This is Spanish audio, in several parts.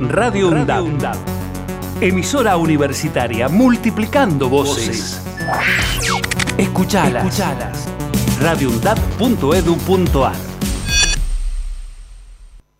Radio UNDAB. Emisora universitaria multiplicando voces. Escuchalas. Escuchalas. radioundab.edu.ar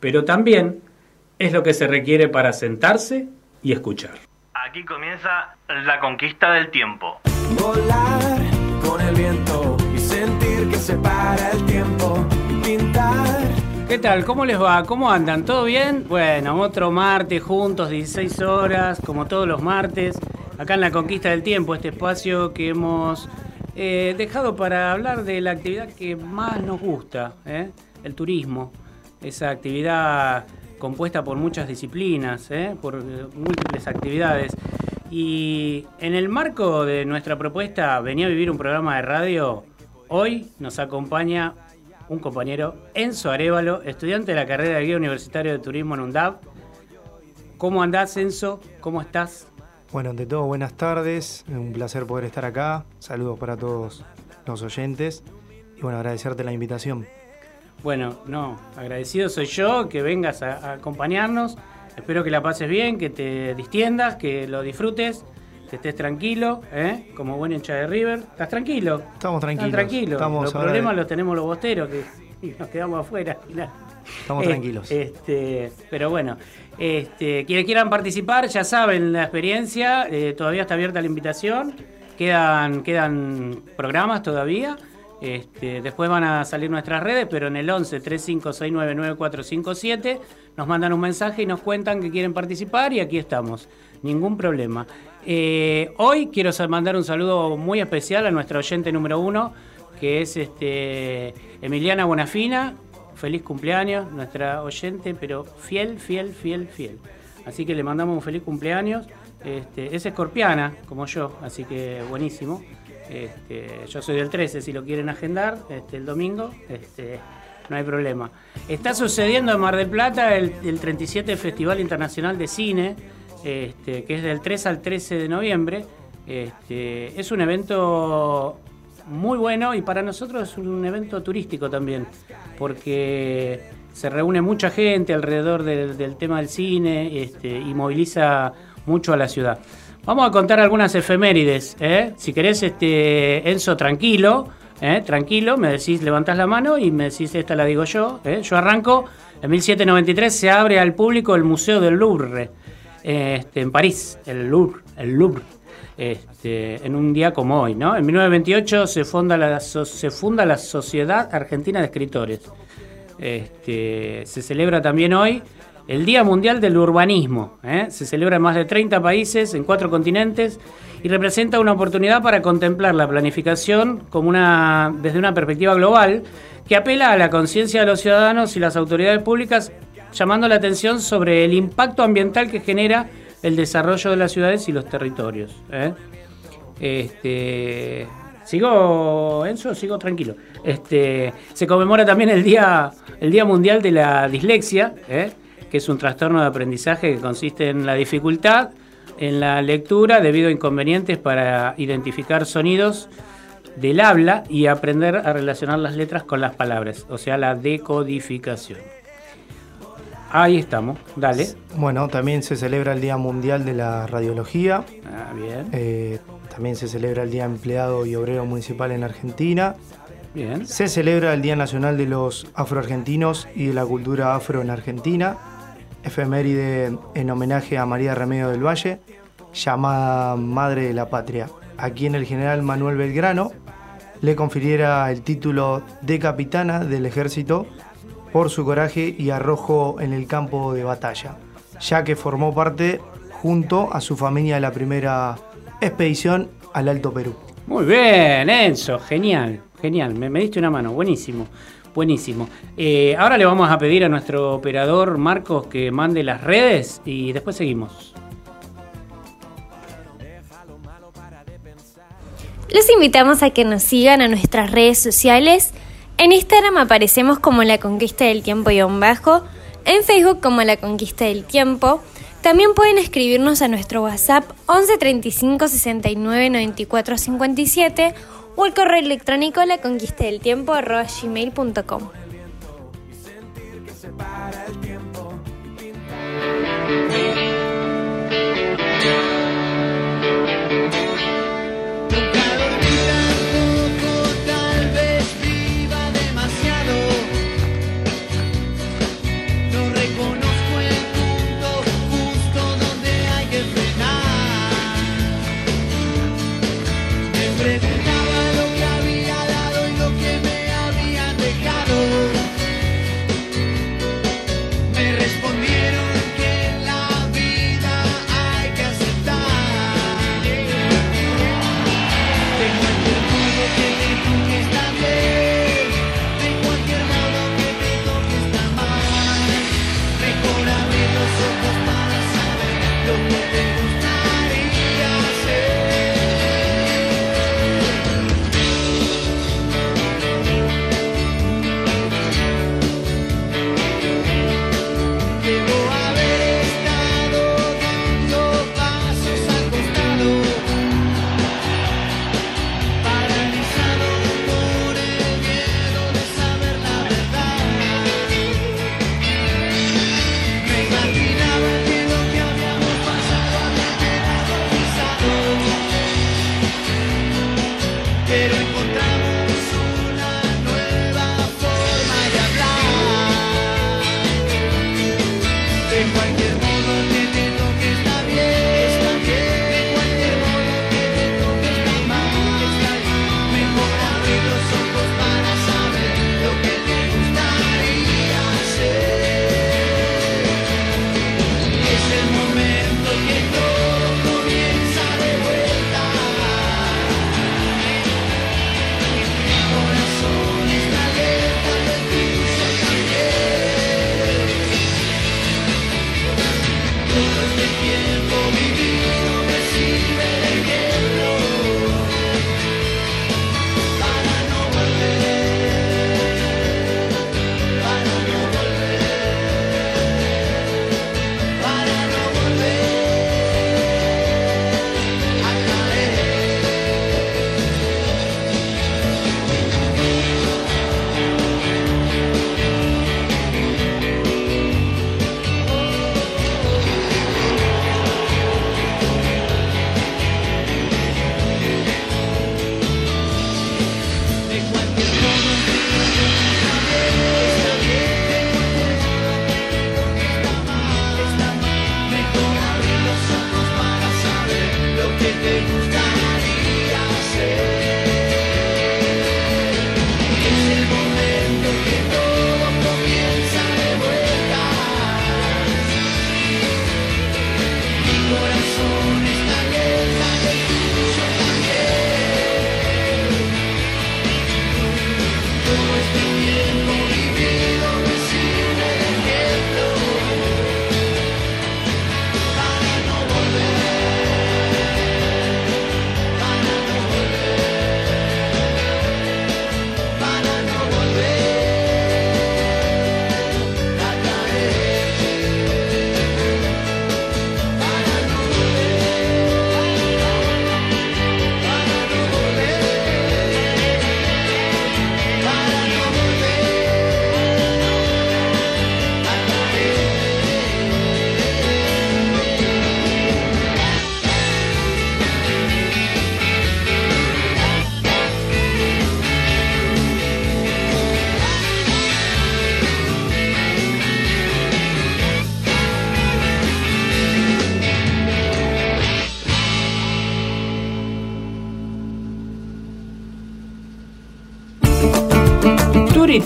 pero también es lo que se requiere para sentarse y escuchar. Aquí comienza la conquista del tiempo. Volar con el viento y sentir que se para el tiempo y pintar. ¿Qué tal? ¿Cómo les va? ¿Cómo andan? ¿Todo bien? Bueno, otro martes juntos, 16 horas, como todos los martes, acá en la Conquista del Tiempo, este espacio que hemos eh, dejado para hablar de la actividad que más nos gusta, ¿eh? el turismo. Esa actividad compuesta por muchas disciplinas, ¿eh? por eh, múltiples actividades. Y en el marco de nuestra propuesta Venía a vivir un programa de radio, hoy nos acompaña un compañero, Enzo Arevalo, estudiante de la carrera de Guía Universitario de Turismo en UNDAV. ¿Cómo andás, Enzo? ¿Cómo estás? Bueno, ante todo, buenas tardes. Un placer poder estar acá. Saludos para todos los oyentes. Y bueno, agradecerte la invitación. Bueno, no, agradecido soy yo que vengas a, a acompañarnos. Espero que la pases bien, que te distiendas, que lo disfrutes, que estés tranquilo, ¿eh? como buen hincha de River. ¿Estás tranquilo? Estamos tranquilos. Tranquilos. Estamos los problemas los tenemos los bosteros que y nos quedamos afuera. Estamos Eh, tranquilos. Este, pero bueno, este, quienes quieran participar ya saben la experiencia, eh, todavía está abierta la invitación, quedan, quedan programas todavía. Este, después van a salir nuestras redes, pero en el 11 3569 9457 nos mandan un mensaje y nos cuentan que quieren participar y aquí estamos. Ningún problema. Eh, hoy quiero mandar un saludo muy especial a nuestra oyente número uno, que es este, Emiliana Bonafina. Feliz cumpleaños, nuestra oyente, pero fiel, fiel, fiel, fiel. Así que le mandamos un feliz cumpleaños. Este, es escorpiana, como yo, así que buenísimo. Este, yo soy del 13, si lo quieren agendar, este, el domingo, este, no hay problema. Está sucediendo en Mar del Plata el, el 37 Festival Internacional de Cine, este, que es del 3 al 13 de noviembre. Este, es un evento muy bueno y para nosotros es un evento turístico también, porque se reúne mucha gente alrededor del, del tema del cine este, y moviliza mucho a la ciudad. Vamos a contar algunas efemérides. ¿eh? Si querés, este, Enzo, tranquilo, ¿eh? tranquilo, me decís, levantás la mano y me decís, esta la digo yo. ¿eh? Yo arranco, en 1793 se abre al público el Museo del Louvre, este, en París, el Louvre, el Louvre. Este, en un día como hoy, ¿no? En 1928 se funda la, se funda la Sociedad Argentina de Escritores. Este, se celebra también hoy el Día Mundial del Urbanismo. ¿eh? Se celebra en más de 30 países, en cuatro continentes, y representa una oportunidad para contemplar la planificación desde una perspectiva global que apela a la conciencia de los ciudadanos y las autoridades públicas, llamando la atención sobre el impacto ambiental que genera el desarrollo de las ciudades y los territorios. ¿eh? Este, sigo, Enzo, sigo tranquilo. Este, se conmemora también el Día, el día Mundial de la Dislexia, ¿eh? Que es un trastorno de aprendizaje que consiste en la dificultad en la lectura debido a inconvenientes para identificar sonidos del habla y aprender a relacionar las letras con las palabras, o sea, la decodificación. Ahí estamos, dale. Bueno, también se celebra el Día Mundial de la Radiología. Ah, bien, Eh, también se celebra el Día Empleado y Obrero Municipal en Argentina. bien. Se celebra el Día Nacional de los Afroargentinos y de la Cultura Afro en Argentina. Efeméride en homenaje a María Remedio del Valle, llamada Madre de la Patria, a quien el general Manuel Belgrano le confiriera el título de capitana del ejército por su coraje y arrojo en el campo de batalla, ya que formó parte junto a su familia de la primera expedición al Alto Perú. Muy bien, Enzo, genial, genial. Me, me diste una mano, buenísimo. Buenísimo. Eh, ahora le vamos a pedir a nuestro operador Marcos que mande las redes y después seguimos. Los invitamos a que nos sigan a nuestras redes sociales. En Instagram aparecemos como La Conquista del Tiempo y bajo, en Facebook como La Conquista del Tiempo. También pueden escribirnos a nuestro WhatsApp 11 35 69 94 57 o el correo electrónico la conquista del tiempo gmail.com.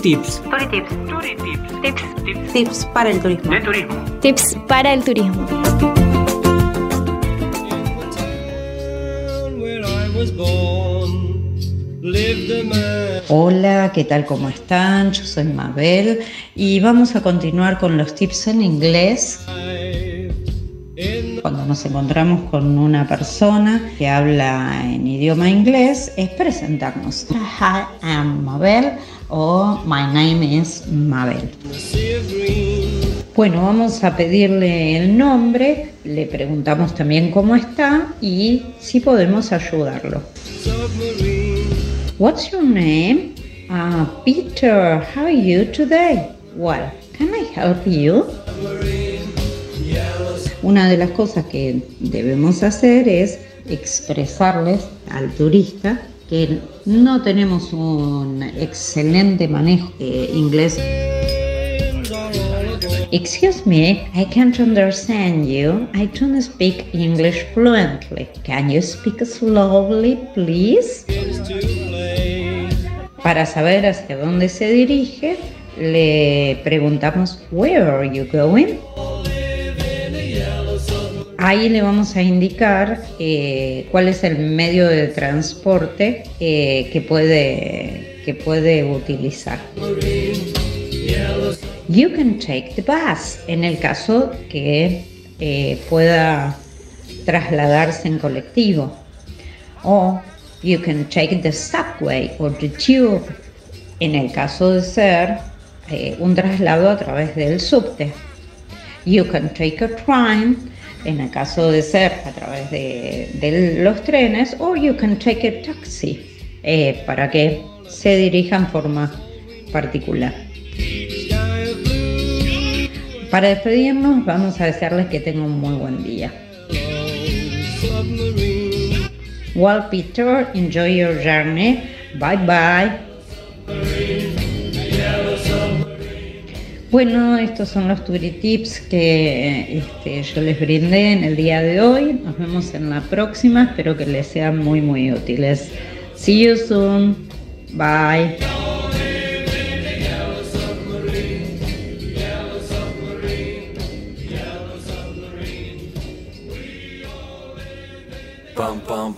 Tips. Tips. Tips. para el turismo. De turismo. Tips para el turismo. Hola, ¿qué tal? ¿Cómo están? Yo soy Mabel y vamos a continuar con los tips en inglés. Nos encontramos con una persona que habla en idioma inglés, es presentarnos. Hi, I'm Mabel o My name is Mabel. Bueno, vamos a pedirle el nombre, le preguntamos también cómo está y si podemos ayudarlo. What's your name? Uh, Peter, how are you today? Well, can I help you? Una de las cosas que debemos hacer es expresarles al turista que no tenemos un excelente manejo de inglés. Excuse me, I can't understand you. I don't speak English fluently. Can you speak slowly, please? Para saber hacia dónde se dirige, le preguntamos, Where are you going? Ahí le vamos a indicar eh, cuál es el medio de transporte eh, que, puede, que puede utilizar. You can take the bus en el caso que eh, pueda trasladarse en colectivo. O you can take the subway or the tube en el caso de ser un traslado a través del subte. You can take a train en el caso de ser a través de, los trenes, o you can take a taxi eh, para que se dirija en forma particular. Para despedirnos vamos a desearles que tengan un muy buen día. Well, Peter, enjoy your journey. Bye bye. Bueno, estos son los Tips que este, yo les brindé en el día de hoy. Nos vemos en la próxima. Espero que les sean muy, muy útiles. See you soon. Bye.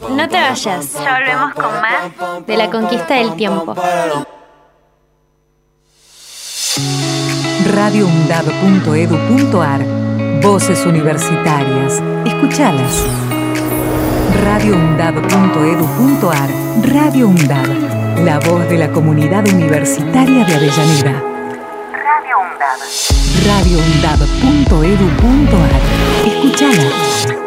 No te vayas. Ya volvemos con más de la conquista del tiempo radioundab.edu.ar Voces universitarias. Escuchalas. radioundab.edu.ar Radio UNDAB. La voz de la comunidad universitaria de Avellaneda. Radio UNDAB. radioundab.edu.ar Escuchala.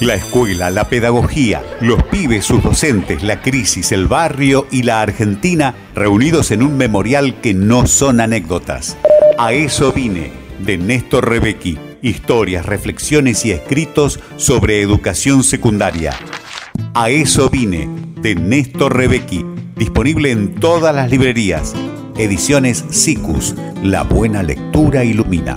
La escuela, la pedagogía, los pibes, sus docentes, la crisis, el barrio y la Argentina reunidos en un memorial que no son anécdotas. A eso vine, de Néstor Rebecki. Historias, reflexiones y escritos sobre educación secundaria. A eso vine, de Néstor Rebecki. Disponible en todas las librerías. Ediciones SICUS. La buena lectura ilumina.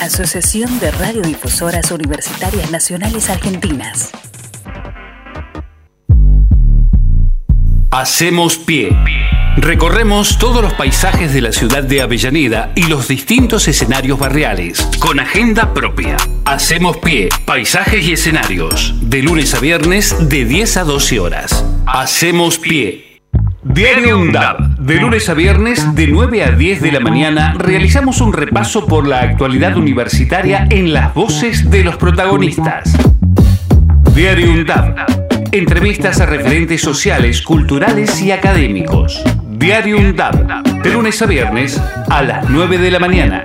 Asociación de Radiodifusoras Universitarias Nacionales Argentinas. Hacemos pie. Recorremos todos los paisajes de la ciudad de Avellaneda y los distintos escenarios barriales, con agenda propia. Hacemos pie, paisajes y escenarios, de lunes a viernes de 10 a 12 horas. Hacemos pie. Diario UNDAB. De lunes a viernes, de 9 a 10 de la mañana, realizamos un repaso por la actualidad universitaria en las voces de los protagonistas. Diario UNDAB. Entrevistas a referentes sociales, culturales y académicos. Diario UNDAB. De lunes a viernes, a las 9 de la mañana.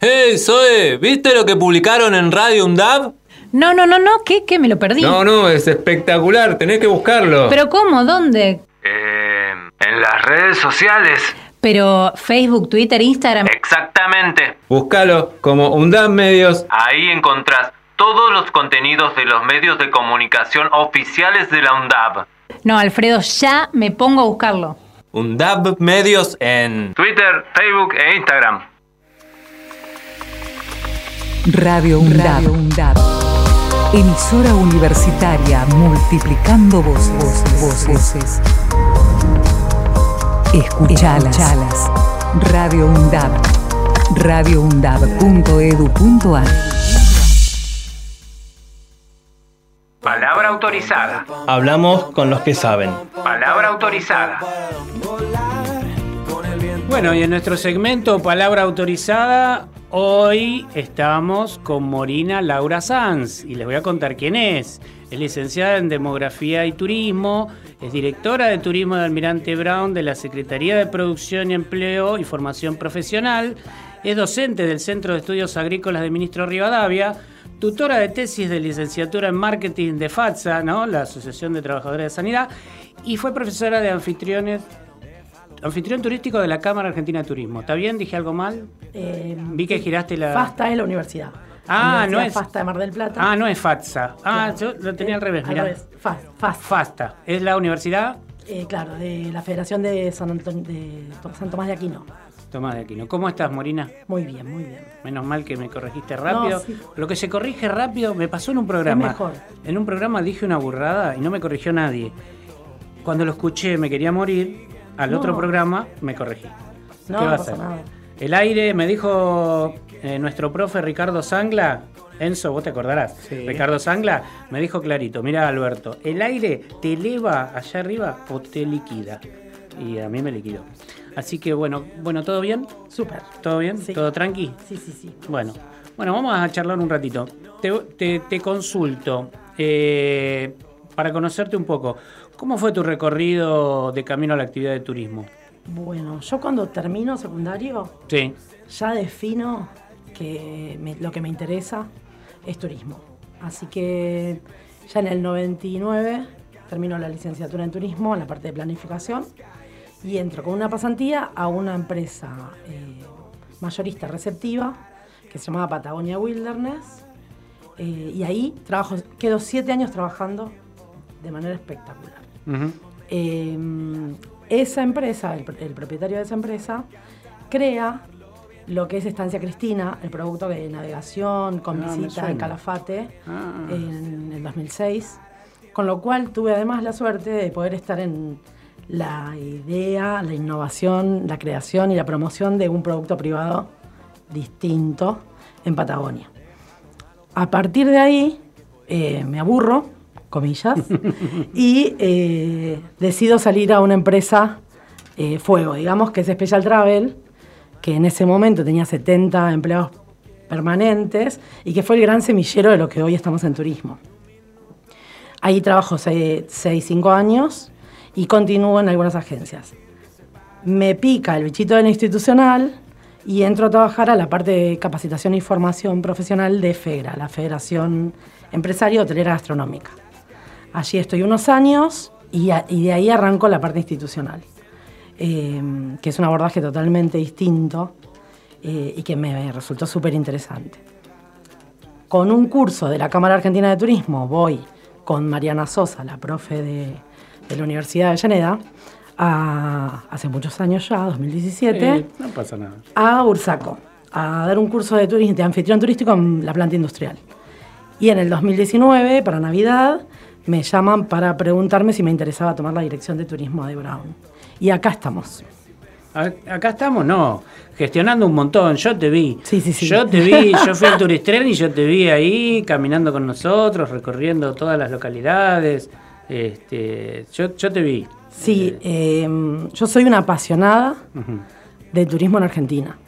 ¡Hey, Zoe! ¿Viste lo que publicaron en Radio UNDAB? No, no, no, no, ¿qué? ¿Qué? Me lo perdí. No, no, es espectacular, tenés que buscarlo. ¿Pero cómo? ¿Dónde? Eh, en las redes sociales. Pero Facebook, Twitter, Instagram. Exactamente. Búscalo como UNDAB Medios. Ahí encontrás todos los contenidos de los medios de comunicación oficiales de la UNDAB. No, Alfredo, ya me pongo a buscarlo. UNDAB Medios en Twitter, Facebook e Instagram. Radio UNDAB. Emisora universitaria multiplicando voces. voces. Escuchalas. Radio UNDAB. radioundab.edu.ar Palabra autorizada. Hablamos con los que saben. Palabra autorizada. Bueno, y en nuestro segmento Palabra Autorizada, hoy estamos con Morina Laura Sanz y les voy a contar quién es. Es licenciada en Demografía y Turismo, es directora de Turismo de Almirante Brown de la Secretaría de Producción y Empleo y Formación Profesional, es docente del Centro de Estudios Agrícolas de Ministro Rivadavia, tutora de tesis de licenciatura en marketing de FATSA, ¿no? la Asociación de Trabajadores de Sanidad, y fue profesora de anfitriones Anfitrión turístico de la Cámara Argentina de Turismo. ¿Está bien? ¿Dije algo mal? Eh, Vi que giraste la. FASTA es la universidad. Ah, no es. FASTA de Mar del Plata. Ah, no es FATSA. Ah, Claro. yo lo tenía al revés, Al mirá. revés. Fa- FASTA. FASTA. ¿Es la universidad? Eh, claro, de la Federación de San, Antonio, de San Tomás de Aquino. Tomás de Aquino. ¿Cómo estás, Morina? Muy bien, muy bien. Menos mal que me corregiste rápido. No, sí. Lo que se corrige rápido me pasó en un programa. mejor. En un programa dije una burrada y no me corrigió nadie. Cuando lo escuché me quería morir. Al No. otro programa me corregí. No, ¿Qué va a hacer? nada. El aire, me dijo eh, nuestro profe Ricardo Sangla. Enzo, vos te acordarás. Ricardo Sangla me dijo clarito, mira Alberto, el aire te eleva allá arriba o te liquida. Y a mí me liquidó. Así que bueno, bueno, ¿todo bien? Súper. ¿Todo bien? ¿Todo tranqui? Sí, sí, sí. Bueno, bueno, vamos a charlar un ratito. Te, te- te consulto eh, para conocerte un poco. ¿Cómo fue tu recorrido de camino a la actividad de turismo? Bueno, yo cuando termino secundario Sí. ya defino que me- lo que me interesa es turismo. Así que ya en el 99 termino la licenciatura en turismo en la parte de planificación y entro con una pasantía a una empresa eh, mayorista receptiva que se llamaba Patagonia Wilderness eh, y ahí trabajo, quedo siete años trabajando de manera espectacular. Eh, esa empresa, el, el propietario de esa empresa, crea lo que es Estancia Cristina, el producto de navegación con Ah, visita en Calafate Ah. en el 2006. Con lo cual tuve además la suerte de poder estar en la idea, la innovación, la creación y la promoción de un producto privado distinto en Patagonia. A partir de ahí eh, me aburro, comillas, y eh, decido salir a una empresa eh, fuego, digamos, que es Special Travel, que en ese momento tenía 70 empleados permanentes y que fue el gran semillero de lo que hoy estamos en turismo. Ahí trabajo 6, 5 años y continúo en algunas agencias. Me pica el bichito de la institucional y entro a trabajar a la parte de capacitación y formación profesional de FEGRA, la Federación Empresaria Hotelera Gastronómica. Allí estoy unos años y, a- y de ahí arranco la parte institucional, eh, que es un abordaje totalmente distinto eh, y que me resultó súper interesante. Con un curso de la Cámara Argentina de Turismo voy con Mariana Sosa, la profe de, de la Universidad de Avellaneda, a- hace muchos años ya, 2017 Eh, no pasa nada. a Ursaco a dar un curso de, turismo, de anfitrión turístico en la planta industrial. Y en el 2019, para Navidad, me llaman para preguntarme si me interesaba tomar la dirección de turismo de Brown. Y acá estamos. Acá estamos, no, gestionando un montón. Yo te vi. Sí, sí, sí. Yo te vi, yo fui al Turistren y yo te vi ahí caminando con nosotros, recorriendo todas las localidades. Este, yo, yo te vi. Sí, eh, yo soy una apasionada de turismo en Argentina.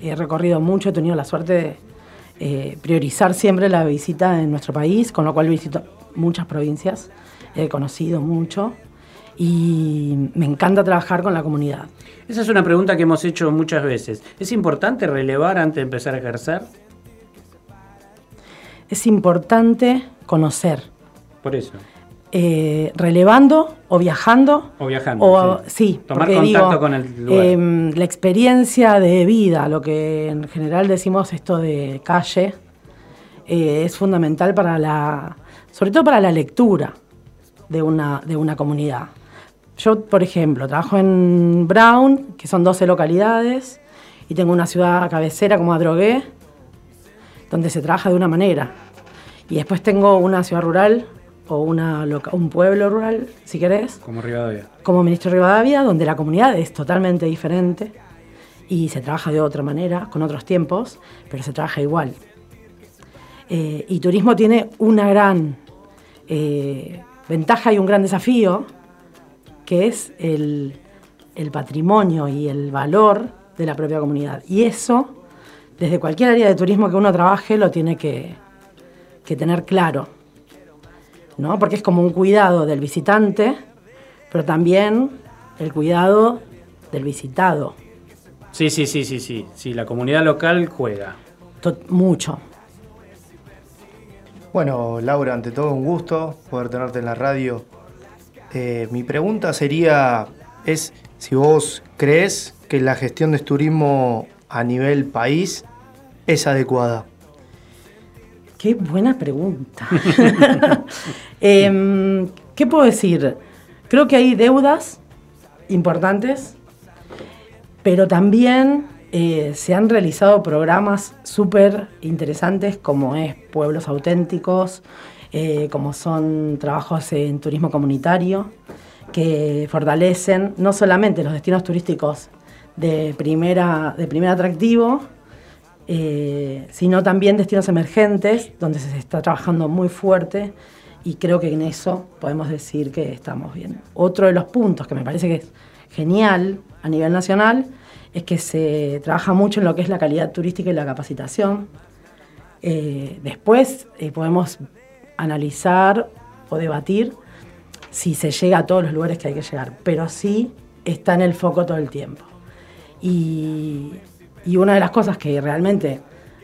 He recorrido mucho, he tenido la suerte de eh, priorizar siempre la visita en nuestro país, con lo cual visito muchas provincias, he conocido mucho y me encanta trabajar con la comunidad. Esa es una pregunta que hemos hecho muchas veces. ¿Es importante relevar antes de empezar a ejercer? Es importante conocer, Por eso. eh, relevando o viajando. O viajando. O, sí, Tomar contacto digo, con el lugar. em, la experiencia de vida, lo que en general decimos esto de calle, eh, es fundamental para la, sobre todo para la lectura de una, de una comunidad. Yo, por ejemplo, trabajo en Brown, que son 12 localidades, y tengo una ciudad cabecera como Adrogué, donde se trabaja de una manera. Y después tengo una ciudad rural o una loca- un pueblo rural, si querés, Como Rivadavia. como ministro de Rivadavia, donde la comunidad es totalmente diferente y se trabaja de otra manera, con otros tiempos, pero se trabaja igual. Eh, y turismo tiene una gran eh, ventaja y un gran desafío, que es el, el patrimonio y el valor de la propia comunidad. Y eso, desde cualquier área de turismo que uno trabaje, lo tiene que, que tener claro. ¿no? Porque es como un cuidado del visitante, pero también el cuidado del visitado. Sí, sí, sí, sí, sí. Sí, la comunidad local juega. Mucho. Bueno, Laura, ante todo un gusto poder tenerte en la radio. Eh, mi pregunta sería, es si vos crees que la gestión de turismo a nivel país es adecuada. Qué buena pregunta. Em, ¿Qué puedo decir? Creo que hay deudas importantes, pero también eh, se han realizado programas súper interesantes como es Pueblos Auténticos, eh, como son trabajos en turismo comunitario, que fortalecen no solamente los destinos turísticos de, primera, de primer atractivo, eh, sino también destinos emergentes, donde se está trabajando muy fuerte y creo que en eso podemos decir que estamos bien. Otro de los puntos que me parece que es genial a nivel nacional es que se trabaja mucho en lo que es la calidad turística y la capacitación. Eh, después eh, podemos analizar o debatir si se llega a todos los lugares que hay que llegar, pero sí está en el foco todo el tiempo. Y, y una de las cosas que realmente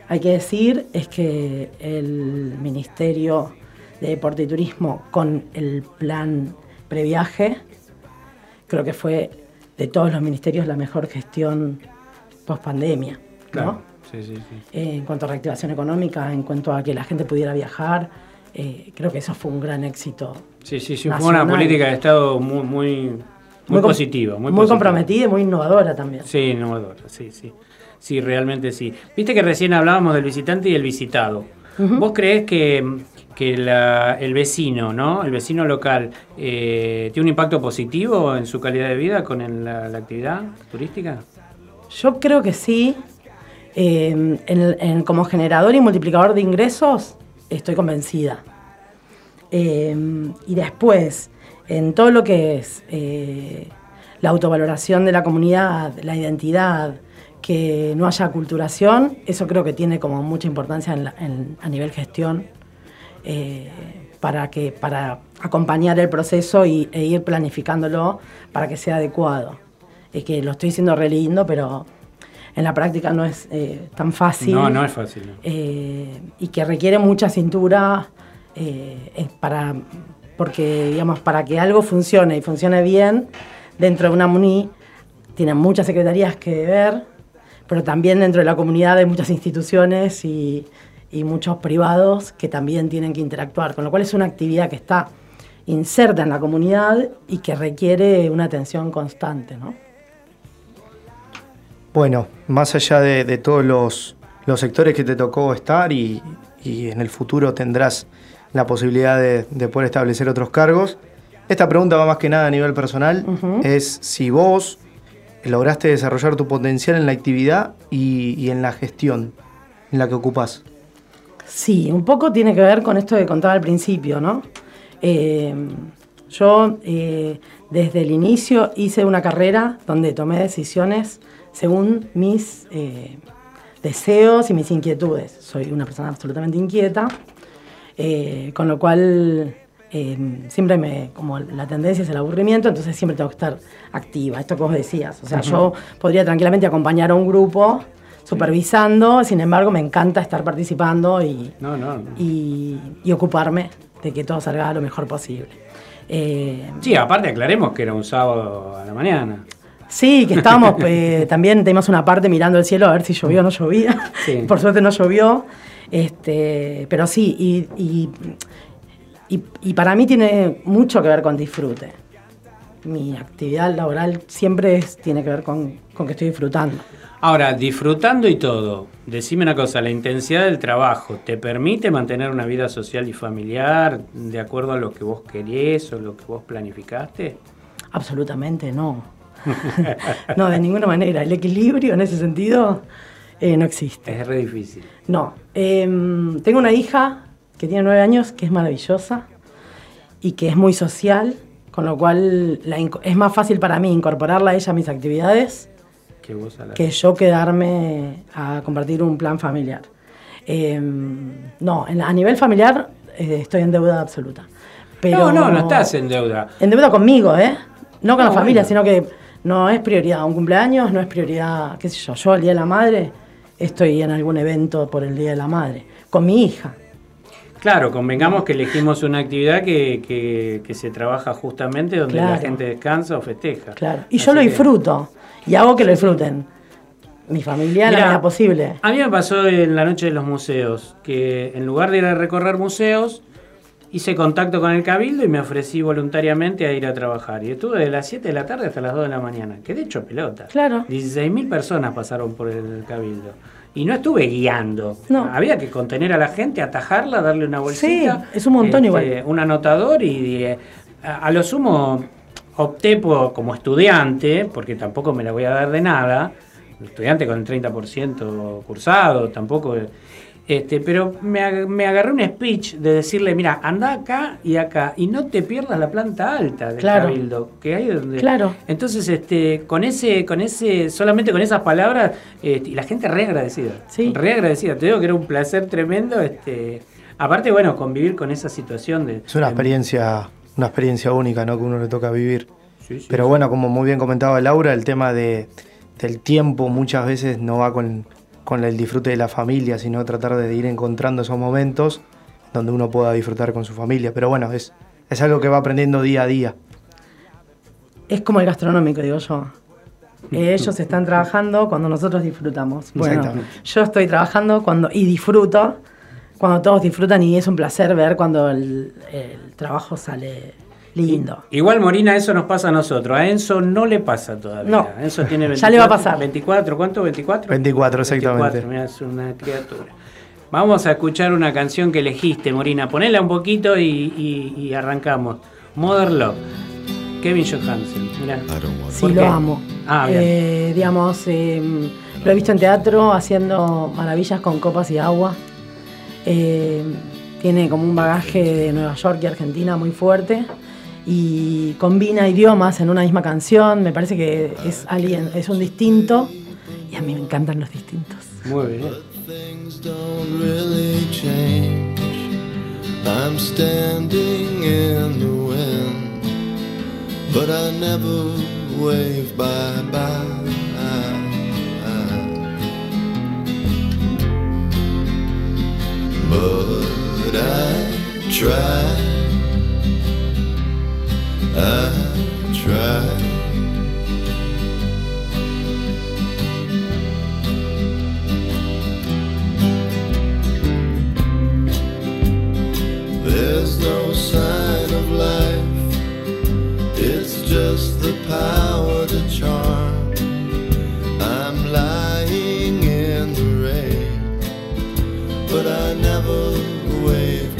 hay que decir es que el Ministerio de Deporte y Turismo con el plan previaje, creo que fue de todos los ministerios la mejor gestión post pandemia. Claro. Sí, sí, sí. en cuanto a reactivación económica, en cuanto a que la gente pudiera viajar, eh, creo que eso fue un gran éxito. Sí, sí, sí. Fue una política de Estado muy, muy, muy, com- positiva. Muy, muy positiva. comprometida y muy innovadora también. Sí, innovadora, sí, sí. Sí, realmente sí. Viste que recién hablábamos del visitante y el visitado. ¿Vos creés que, que el vecino, ¿no? El vecino local, eh, tiene un impacto positivo en su calidad de vida con la, actividad turística? Yo creo que sí. En- como generador y multiplicador de ingresos, estoy convencida. Eh, y después, en todo lo que es eh, la autovaloración de la comunidad, la identidad, que no haya culturación, eso creo que tiene como mucha importancia a nivel gestión eh, para, que, para acompañar el proceso y, e ir planificándolo para que sea adecuado. Es que lo estoy diciendo re lindo, pero en la práctica no es eh, tan fácil. No, no es fácil. eh, y que requiere mucha cintura eh, para, porque, digamos, para que algo funcione y funcione bien dentro de una MUNI, tienen muchas secretarías que ver, pero también dentro de la comunidad hay muchas instituciones y, y muchos privados que también tienen que interactuar, con lo cual es una actividad que está inserta en la comunidad y que requiere una atención constante, ¿no? Bueno, más allá de, de todos los, los sectores que te tocó estar y, y en el futuro tendrás la posibilidad de, de poder establecer otros cargos, Esta pregunta va más que nada a nivel personal. Es si vos lograste desarrollar tu potencial en la actividad y, y en la gestión en la que ocupás. Sí, un poco tiene que ver con esto que contaba al principio, ¿no? Eh, yo eh, desde el inicio hice una carrera donde tomé decisiones según mis eh, deseos y mis inquietudes. Soy una persona absolutamente inquieta, con lo cual eh, siempre me, como la tendencia es el aburrimiento, entonces siempre tengo que estar activa, esto que vos decías. O sea, yo podría tranquilamente acompañar a un grupo supervisando, sin embargo me encanta estar participando y, No, no, no. y, y ocuparme de que todo salga lo mejor posible. Eh, Sí, aparte aclaremos que era un sábado a la mañana. Sí, que estábamos, eh, también teníamos una parte mirando el cielo a ver si llovía o no llovía. Sí. Por suerte no llovió. Este, pero sí, y, y- y- y para mí tiene mucho que ver con disfrute. Mi actividad laboral siempre es- tiene que ver con, con que estoy disfrutando. Ahora, disfrutando y todo, decime una cosa, la intensidad del trabajo, ¿te permite mantener una vida social y familiar de acuerdo a lo que vos querés o lo que vos planificaste? Absolutamente no. no, de ninguna manera. El equilibrio en ese sentido eh, no existe. Es re difícil. No. Em, tengo una hija que tiene nueve años que es maravillosa y que es muy social, con lo cual la es más fácil para mí incorporarla a ella a mis actividades Que vos a la- que yo quedarme a compartir un plan familiar. Em, no, a nivel familiar eh, estoy en deuda absoluta. Pero No, no, no estás en deuda. en deuda conmigo, ¿eh? No con No, la familia, bueno. sino que no es prioridad un cumpleaños, no es prioridad, qué sé yo, yo el Día de la Madre estoy en algún evento por el Día de la Madre, con mi hija. Claro, convengamos que elegimos una actividad que, que- que se trabaja justamente donde la Claro. gente descansa o festeja. Claro. Y Así yo lo disfruto y hago que lo disfruten. Mi familia la Mirá, medida posible. A mí me pasó en la noche de los museos, que en lugar de ir a recorrer museos, hice contacto con el cabildo y me ofrecí voluntariamente a ir a trabajar. Y estuve de las 7 de la tarde hasta las 2 de la mañana. Quedé hecho pelota. Claro. 16.000 personas pasaron por el cabildo. Y no estuve guiando. No. Había que contener a la gente, atajarla, darle una bolsita. Sí, es un montón este, igual. Un anotador y eh, a, a lo sumo opté por, como estudiante, porque tampoco me la voy a dar de nada, estudiante con el 30% cursado, tampoco... Este, pero me, ag- me agarré un speech de decirle, mira, anda acá y acá, y no te pierdas la planta alta del Claro. cabildo, que hay donde... Claro. Entonces, este, con ese, con ese, solamente con esas palabras, este, y la gente re agradecida. Sí. Re agradecida. Te digo que era un placer tremendo, este, aparte, bueno, convivir con esa situación de. Es una de- experiencia, una experiencia única, ¿no? Que uno le toca vivir. Sí, sí, Pero bueno, como muy bien comentaba Laura, el tema de, del tiempo muchas veces no va con, con el disfrute de la familia, sino tratar de ir encontrando esos momentos donde uno pueda disfrutar con su familia. Pero bueno, es, es algo que va aprendiendo día a día. Es como el gastronómico, digo yo. Ellos están trabajando cuando nosotros disfrutamos. Bueno, Exactamente. yo estoy trabajando cuando y disfruto cuando todos disfrutan y es un placer ver cuando el, el trabajo sale lindo. Igual, Morina, eso nos pasa a nosotros. A Enzo no le pasa todavía. No. Enzo tiene 24, Ya le va a pasar. 24, ¿cuánto? ¿24? 24, exactamente. 24, mirá, es una criatura. Vamos a escuchar una canción que elegiste, Morina. Ponela un poquito y, y- y arrancamos. Mother Love. Kevin Johansen. Mirá. Sí, ¿Por lo amo. Ah, bien. Eh, digamos, eh, lo he visto en teatro haciendo maravillas con copas y agua. Eh, tiene como un bagaje de Nueva York y Argentina muy fuerte y combina idiomas en una misma canción. Me parece que es alguien, es un distinto y a mí me encantan los distintos. Muy bien. Things don't really change. I'm standing in the wind, but I never wave bye bye. But I try. I try. There's no sign of life. It's just the power to charm. I'm lying but I never wave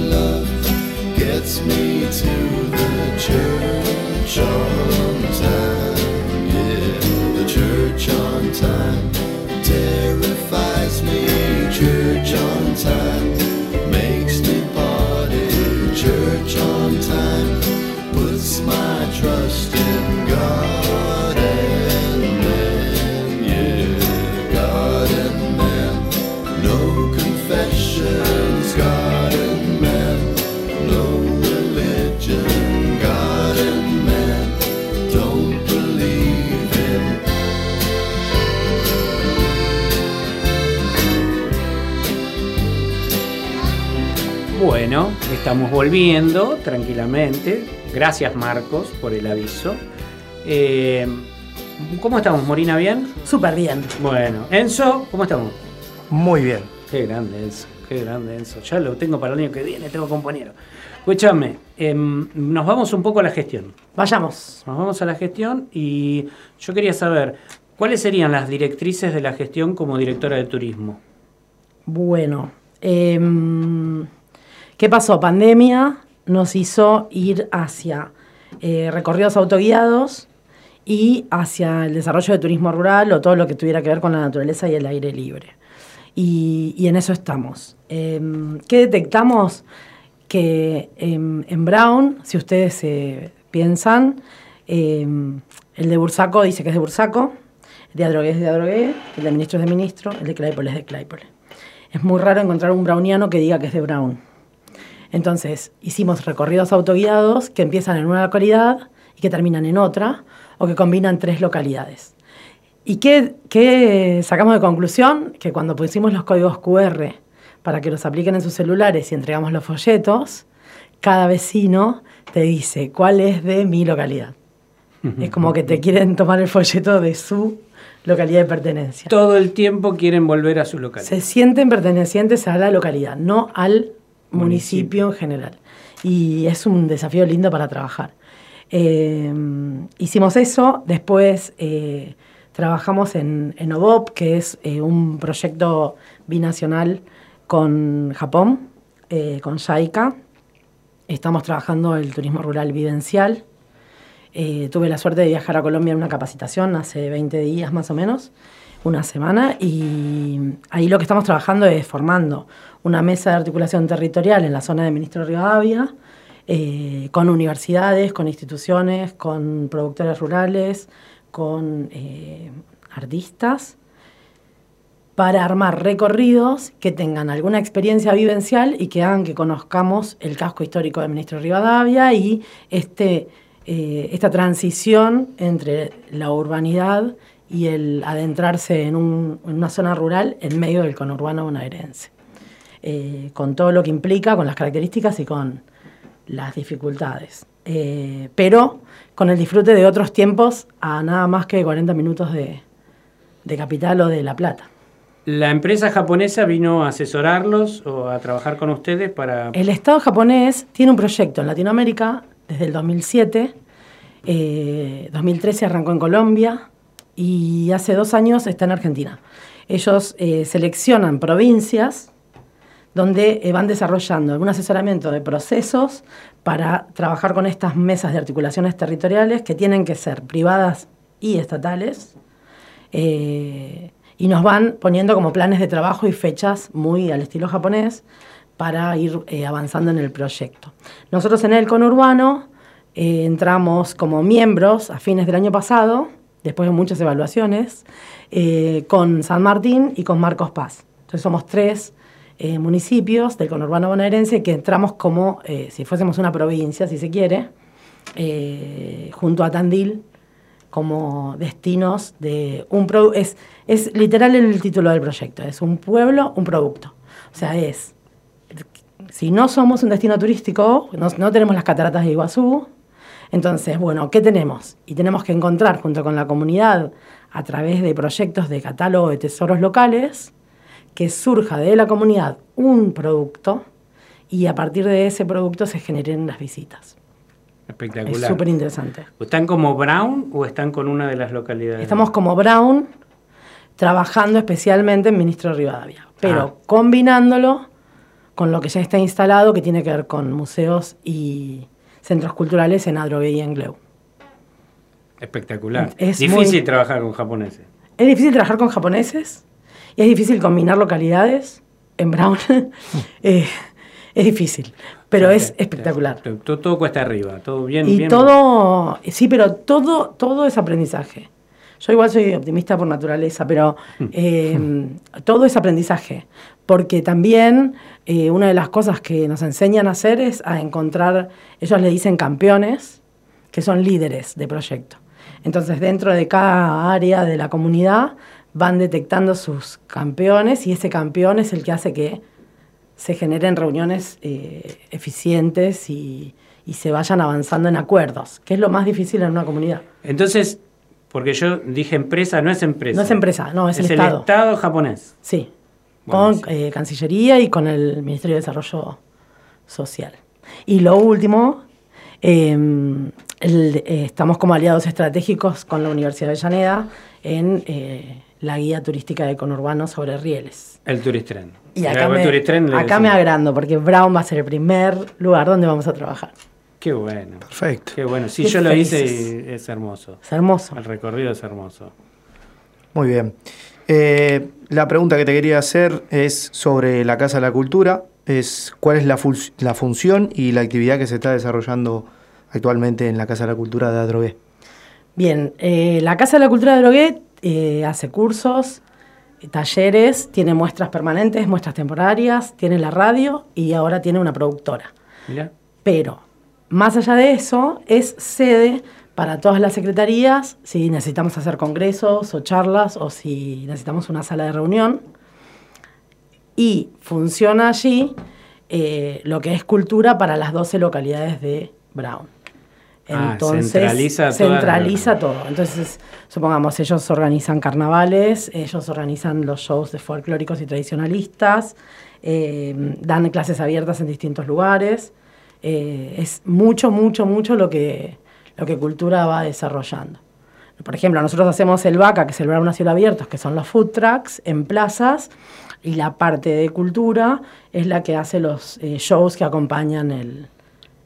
love. Gets me to the church on time. Yeah, the church on time estamos volviendo tranquilamente. Gracias Marcos por el aviso. Eh, ¿Cómo estamos, Morina? ¿Bien? Súper bien. Bueno, Enzo, ¿cómo estamos? Muy bien. Qué grande Enzo, qué grande Enzo. Ya lo tengo para el año que viene, tengo compañero. Escúchame, em, nos vamos un poco a la gestión. Vayamos. Nos vamos a la gestión y yo quería saber, ¿cuáles serían las directrices de la gestión como directora de turismo? Bueno, em, ¿qué pasó? Pandemia nos hizo ir hacia eh, recorridos autoguiados y hacia el desarrollo de turismo rural o todo lo que tuviera que ver con la naturaleza y el aire libre. Y, en eso estamos. Em, ¿Qué detectamos? Que em, en Brown, si ustedes eh, piensan, em, el de Bursaco dice que es de Bursaco, el de Adrogué es de Adrogué, el de Ministro es de Ministro, el de Claypole es de Claypole. Es muy raro encontrar un browniano que diga que es de Brown. Entonces, hicimos recorridos autoguiados que empiezan en una localidad y que terminan en otra, o que combinan tres localidades. ¿Y qué, qué sacamos de conclusión? Que cuando pusimos los códigos QR para que los apliquen en sus celulares y entregamos los folletos, cada vecino te dice cuál es de mi localidad. Es como que te quieren tomar el folleto de su localidad de pertenencia. Todo el tiempo quieren volver a su localidad. Se sienten pertenecientes a la localidad, no al municipio, en general. Y es un desafío lindo para trabajar. Eh, hicimos eso, después eh, trabajamos en, en OBOP, que es eh, un proyecto binacional con Japón, con JAICA. Estamos trabajando el turismo rural vivencial. Tuve la suerte de viajar a Colombia en una capacitación hace 20 días más o menos, una semana, y ahí lo que estamos trabajando es formando una mesa de articulación territorial en la zona de Ministro Rivadavia, eh, con universidades, con instituciones, con productores rurales, con eh, artistas, para armar recorridos que tengan alguna experiencia vivencial y que hagan que conozcamos el casco histórico de Ministro Rivadavia y este, eh, esta transición entre la urbanidad y el adentrarse en, en una zona rural en medio del conurbano bonaerense. Eh, con todo lo que implica, con las características y con las dificultades. eh, pero con el disfrute de otros tiempos a nada más que 40 minutos de, de Capital o de La Plata. ¿La empresa japonesa vino a asesorarlos o a trabajar con ustedes para...? El Estado japonés tiene un proyecto en Latinoamérica desde el 2007. eh, 2013 arrancó en Colombia y hace dos años está en Argentina. Ellos eh, seleccionan provincias donde eh, van desarrollando algún asesoramiento de procesos para trabajar con estas mesas de articulaciones territoriales que tienen que ser privadas y estatales. eh, y nos van poniendo como planes de trabajo y fechas muy al estilo japonés para ir eh, avanzando en el proyecto. Nosotros en el conurbano entramos como miembros a fines del año pasado, después de muchas evaluaciones, con San Martín y con Marcos Paz. Entonces somos tres eh, municipios del conurbano bonaerense que entramos como eh, si fuésemos una provincia, si se quiere, eh, junto a Tandil como destinos de un producto. Es, es literal el título del proyecto, es un pueblo, un producto. O sea, es, si no somos un destino turístico, no, no tenemos las cataratas de Iguazú, entonces, bueno, ¿qué tenemos? Y tenemos que encontrar junto con la comunidad, a través de proyectos de catálogo de tesoros locales, que surja de la comunidad un producto y a partir de ese producto se generen las visitas. Espectacular. Es súper interesante. ¿Están como Brown o están con una de las localidades? Estamos como Brown trabajando especialmente en Ministro Rivadavia, pero Ah. combinándolo con lo que ya está instalado que tiene que ver con museos y centros culturales en Adrogué y en Gleu. Espectacular. Es Difícil muy- trabajar con japoneses. Es difícil trabajar con japoneses y es difícil combinar localidades en Brown. Eh, es difícil, pero es espectacular. Todo, todo cuesta arriba, todo bien. Y bien- todo, sí, pero todo, todo es aprendizaje. Yo igual soy optimista por naturaleza, pero eh, todo es aprendizaje. Porque también eh, una de las cosas que nos enseñan a hacer es a encontrar, ellos le dicen campeones, que son líderes de proyecto. Entonces, dentro de cada área de la comunidad van detectando sus campeones y ese campeón es el que hace que se generen reuniones eh, eficientes y, y se vayan avanzando en acuerdos, que es lo más difícil en una comunidad. Entonces, porque yo dije empresa, no es empresa. No es empresa, no, es el Estado. Estado japonés. Sí, Bueno, con eh, Cancillería y con el Ministerio de Desarrollo Social. Y lo último, eh, el- eh, estamos como aliados estratégicos con la Universidad de Avellaneda en la guía turística de conurbano sobre rieles. El Turistren. Y El acá, me, Turistren le acá me decimos. agrando, porque Brown va a ser el primer lugar donde vamos a trabajar. Qué bueno. Perfecto. Qué bueno. Sí, Qué yo lo hice y es hermoso. Es hermoso. El recorrido es hermoso. Muy bien. Eh, la pregunta que te quería hacer es sobre la Casa de la Cultura. Es, ¿Cuál es la, fun- la función y la actividad que se está desarrollando actualmente en la Casa de la Cultura de Adrogué? Bien, eh, la Casa de la Cultura de Droguet eh, hace cursos, eh, talleres, tiene muestras permanentes, muestras temporarias, tiene la radio y ahora tiene una productora. Pero, más allá de eso, es sede para todas las secretarías, si necesitamos hacer congresos o charlas o si necesitamos una sala de reunión. Y funciona allí eh, lo que es cultura para las 12 localidades de Brown. Ah, Entonces, centraliza todo. Entonces, supongamos, ellos organizan carnavales, ellos organizan los shows de folclóricos y tradicionalistas, eh, dan clases abiertas en distintos lugares. Eh, es mucho, mucho, mucho lo que, lo que cultura va desarrollando. Por ejemplo, nosotros hacemos el VACA, que es el a cielo abierto, que son los food trucks en plazas, y la parte de cultura es la que hace los eh, shows que acompañan el,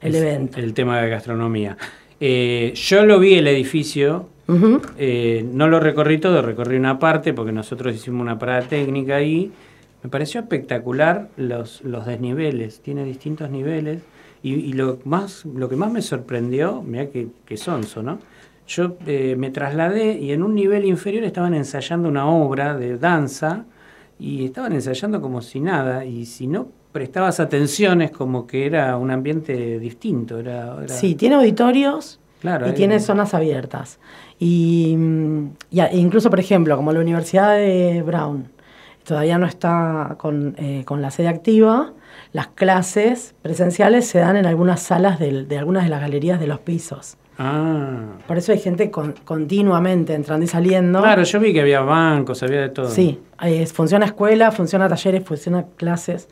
el evento. El tema de gastronomía. Eh, yo lo vi el edificio, eh, no lo recorrí todo, recorrí una parte porque nosotros hicimos una parada técnica ahí. Me pareció espectacular los, los desniveles, tiene distintos niveles. Y, y lo, más, lo que más me sorprendió, mira que, que sonso, ¿no? Yo eh, me trasladé y en un nivel inferior estaban ensayando una obra de danza y estaban ensayando como si nada. Y si no prestabas atención es como que era un ambiente distinto. Era, era- Sí, tiene auditorios Claro, y hay- tiene zonas abiertas. Y, mm, y e incluso, por ejemplo, como la Universidad de Brown todavía no está con, eh, con la sede activa. Las clases presenciales se dan en algunas salas de, algunas de las galerías de los pisos. Ah. Por eso hay gente con- continuamente entrando y saliendo. Claro, yo vi que había bancos, había de todo. Sí, eh, funciona escuela, funciona talleres, funciona clases.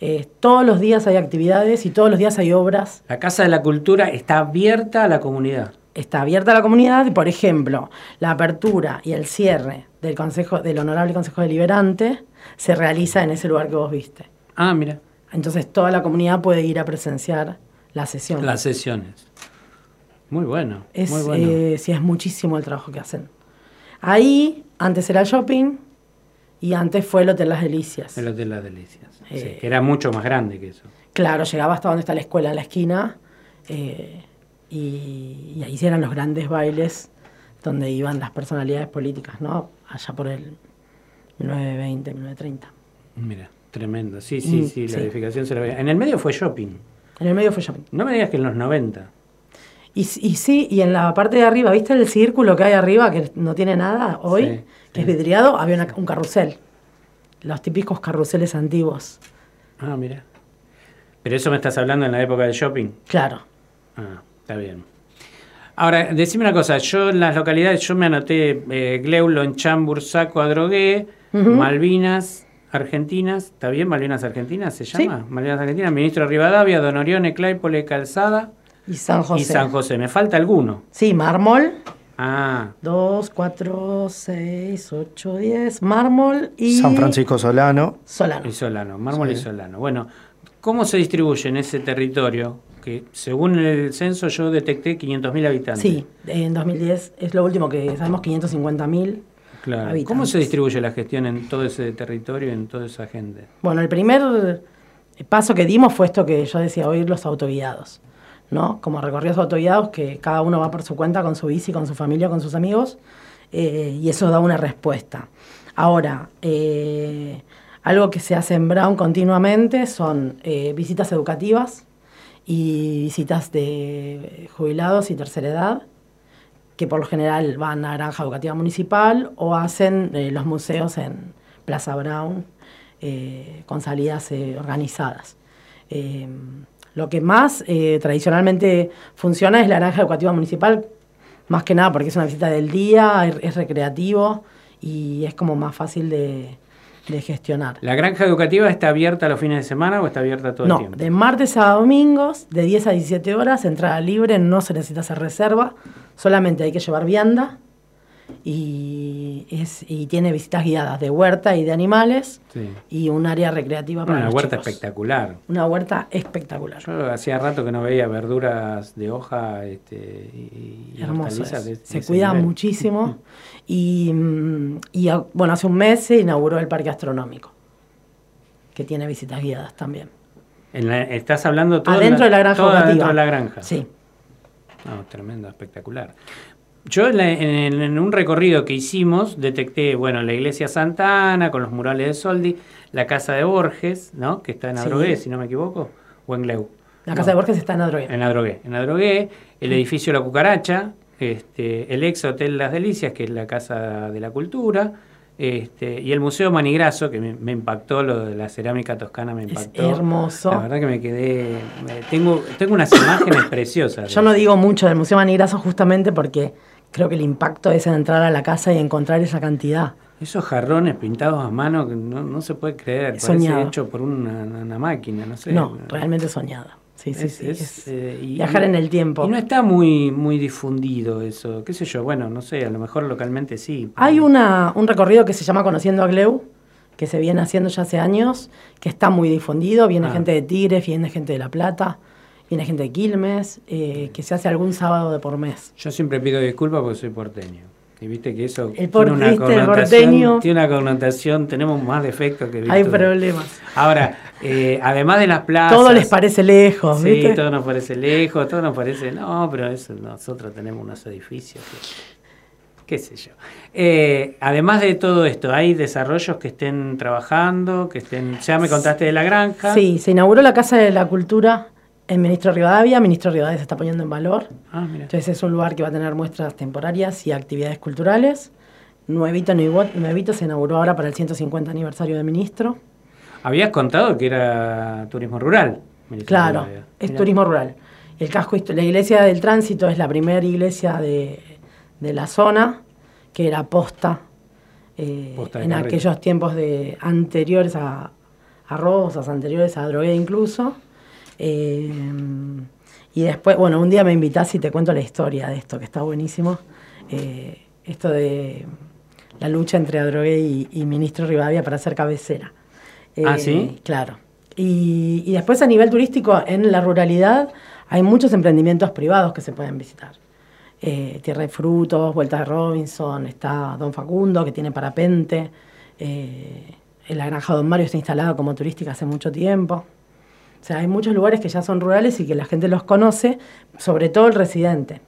Eh, todos los días hay actividades y todos los días hay obras. La Casa de la Cultura está abierta a la comunidad. Está abierta a la comunidad y, por ejemplo, la apertura y el cierre del Consejo, del Honorable Consejo Deliberante se realiza en ese lugar que vos viste. Ah, mira. Entonces toda la comunidad puede ir a presenciar la sesión. Las sesiones. Muy bueno. Es, muy bueno. eh, sí, es muchísimo el trabajo que hacen. Ahí, antes era shopping y antes fue el Hotel Las Delicias. El Hotel Las Delicias. Sí, Eh, que era mucho más grande que eso. Claro, llegaba hasta donde está la escuela, en la esquina, eh, y, y ahí eran los grandes bailes donde iban las personalidades políticas, ¿no? Allá por el 1920, 1930. Mira, tremendo. Sí, sí, Mm, sí, la sí. edificación se la veía. En el medio fue shopping. En el medio fue shopping. No me digas que en los 90. Y, y sí, y en la parte de arriba, ¿viste el círculo que hay arriba que no tiene nada hoy? Sí, que es vidriado, había una- un carrusel. Los típicos carruseles antiguos. Ah, mira. Pero eso me estás hablando en la época del shopping. Claro. Ah, está bien. Ahora, decime una cosa, yo en las localidades, yo me anoté eh, Gleulo, Encham, Bursaco, Adrogué. Malvinas, Argentinas, ¿está bien? Malvinas Argentinas se llama. Malvinas Argentinas, Ministro Rivadavia, Don Orione, Claypole, Calzada Y San José. y San José. ¿Me falta alguno? Sí, mármol. Ah, 2, 4, 6, 8, 10. Mármol y. San Francisco Solano. Solano. y Solano, Mármol y. Solano. Bueno, ¿cómo se distribuye en ese territorio? Que según el censo yo detecté 500.000 habitantes. Sí, en 2010 es lo último que sabemos, 550.000. Claro. habitantes. ¿Cómo se distribuye la gestión en todo ese territorio y en toda esa gente? Bueno, el primer paso que dimos fue esto que yo decía, oír los autoguiados, ¿no? Como recorridos autoguiados que cada uno va por su cuenta, con su bici, con su familia, con sus amigos, eh, y eso da una respuesta. Ahora, eh, algo que se hace en Brown continuamente son eh, visitas educativas y visitas de jubilados y tercera edad, que por lo general van a Granja Educativa Municipal o hacen los museos en Plaza Brown con salidas organizadas. Lo que más eh, tradicionalmente funciona es la Granja Educativa Municipal, más que nada porque es una visita del día, es, es recreativo y es como más fácil de, de gestionar. ¿La granja educativa está abierta los fines de semana o está abierta todo el No, tiempo? de martes a domingos, de 10 a 17 horas, entrada libre, no se necesita hacer reserva, solamente hay que llevar vianda y, es, y tiene visitas guiadas de huerta y de animales Sí. y un área recreativa para Una los huerta chicos. espectacular. Una huerta espectacular. Yo hacía rato que no veía verduras de hoja este, y, de- de Se cuida nivel. muchísimo. Y, y, ah, bueno, hace un mes se inauguró el parque astronómico, que tiene visitas guiadas también. En la- estás hablando todo en Adentro de la granja todo educativa. adentro de la granja. Sí. No, tremendo, espectacular. Yo en, la- en- en un recorrido que hicimos detecté, bueno, la iglesia Santa Ana con los murales de Soldi, la casa de Borges, ¿no? Que está en Sí. Adrogué, si no me equivoco, o en Gleu. La No. casa de Borges está en Adrogué. En Adrogué. En Adrogué, el edificio La Cucaracha, este, el ex Hotel Las Delicias, que es la Casa de la Cultura, este, y el Museo Manigraso, que me, me impactó, lo de la cerámica toscana me impactó. hermoso. La verdad que me quedé... me- tengo, tengo unas imágenes preciosas. Yo no digo mucho del Museo Manigraso justamente porque creo que el impacto es en entrar a la casa y encontrar esa cantidad. Esos jarrones pintados a mano que no, no se puede creer, parece Soñado. hecho por una, una máquina, no sé. No, realmente soñado. Sí, sí, Es- sí. es, eh, y- viajar en el tiempo. Y no está muy, muy difundido eso, qué sé yo, bueno, no sé, a lo mejor localmente sí. Hay una, un recorrido que se llama Conociendo a Gleu, que se viene haciendo ya hace años, que está muy difundido. Viene Ah. gente de Tigres, viene gente de La Plata, viene gente de Quilmes, eh, que se hace algún sábado de por mes. Yo siempre pido disculpas porque soy porteño. Y viste que eso El por- tiene, una ¿viste? El connotación, porteño. tiene una connotación, tenemos más defectos que Hay problemas. Ahora, eh, además de las plazas... Todo les parece lejos, Sí, ¿viste? todo nos parece lejos, todo nos parece... No, pero eso nosotros tenemos unos edificios que... qué sé yo. Eh, además de todo esto, ¿hay desarrollos que estén trabajando, que estén... Ya me contaste de la granja. Sí, se inauguró la Casa de la Cultura en Ministro Rivadavia. Ministro Rivadavia se está poniendo en valor. Ah, mira. Entonces es un lugar que va a tener muestras temporarias y actividades culturales. nuevito, nuevito, se inauguró ahora para el 150 aniversario de ministro. Habías contado que era turismo rural. Claro, Rivadavia. es turismo rural. El casco, la iglesia del tránsito es la primera iglesia de, de la zona, que era posta, eh, Posta en aquellos tiempos de anteriores a, a Rosas, anteriores a Drogué incluso. Eh, y después, bueno, un día me invitás y te cuento la historia de esto, que está buenísimo. Eh, esto de la lucha entre Adrogué y, y Ministro Rivadavia para hacer cabecera. Ah, Eh, ¿sí? Claro. Y, y después a nivel turístico, en la ruralidad hay muchos emprendimientos privados que se pueden visitar. Eh, Tierra de Frutos, Vuelta de Robinson, está Don Facundo, que tiene parapente. eh, en la granja Don Mario está instalada como turística hace mucho tiempo. O sea, hay muchos lugares que ya son rurales y que la gente los conoce, sobre todo el residente.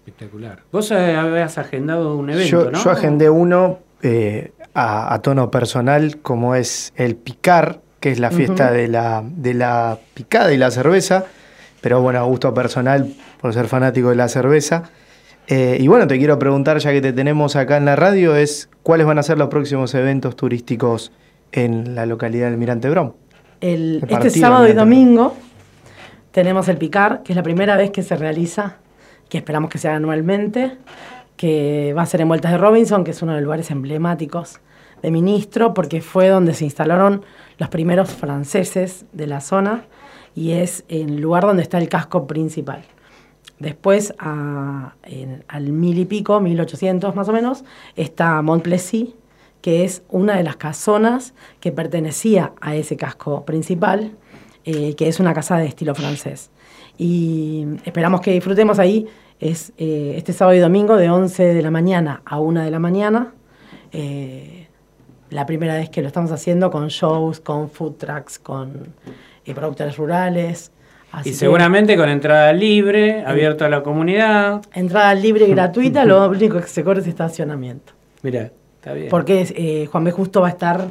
Espectacular. Vos eh, habías agendado un evento, Yo, ¿no? yo agendé uno eh, a, a tono personal, como es el Picar, que es la fiesta de, la, de la picada y la cerveza, pero bueno, a gusto personal, por ser fanático de la cerveza. Eh, y bueno, te quiero preguntar, ya que te tenemos acá en la radio, es cuáles van a ser los próximos eventos turísticos en la localidad del Mirante Brom. El- El este sábado y domingo tenemos el Picar, que es la primera vez que se realiza, que esperamos que se haga anualmente, que va a ser en Vueltas de Robinson, que es uno de los lugares emblemáticos de Ministro, porque fue donde se instalaron los primeros franceses de la zona y es el lugar donde está el casco principal. Después, a- en- al mil y pico, 1800 más o menos, está Montplessis, que es una de las casonas que pertenecía a ese casco principal, eh, que es una casa de estilo francés. Y esperamos que disfrutemos ahí. Es eh, este sábado y domingo de 11 de la mañana a 1 de la mañana. Eh, la primera vez que lo estamos haciendo con shows, con food trucks, con eh, productores rurales. Así Y que- seguramente con entrada libre, abierto a la comunidad. Entrada libre y gratuita, lo único que se cobra es estacionamiento. Mira, está bien. Porque eh, Juan B. Justo va a estar Claro,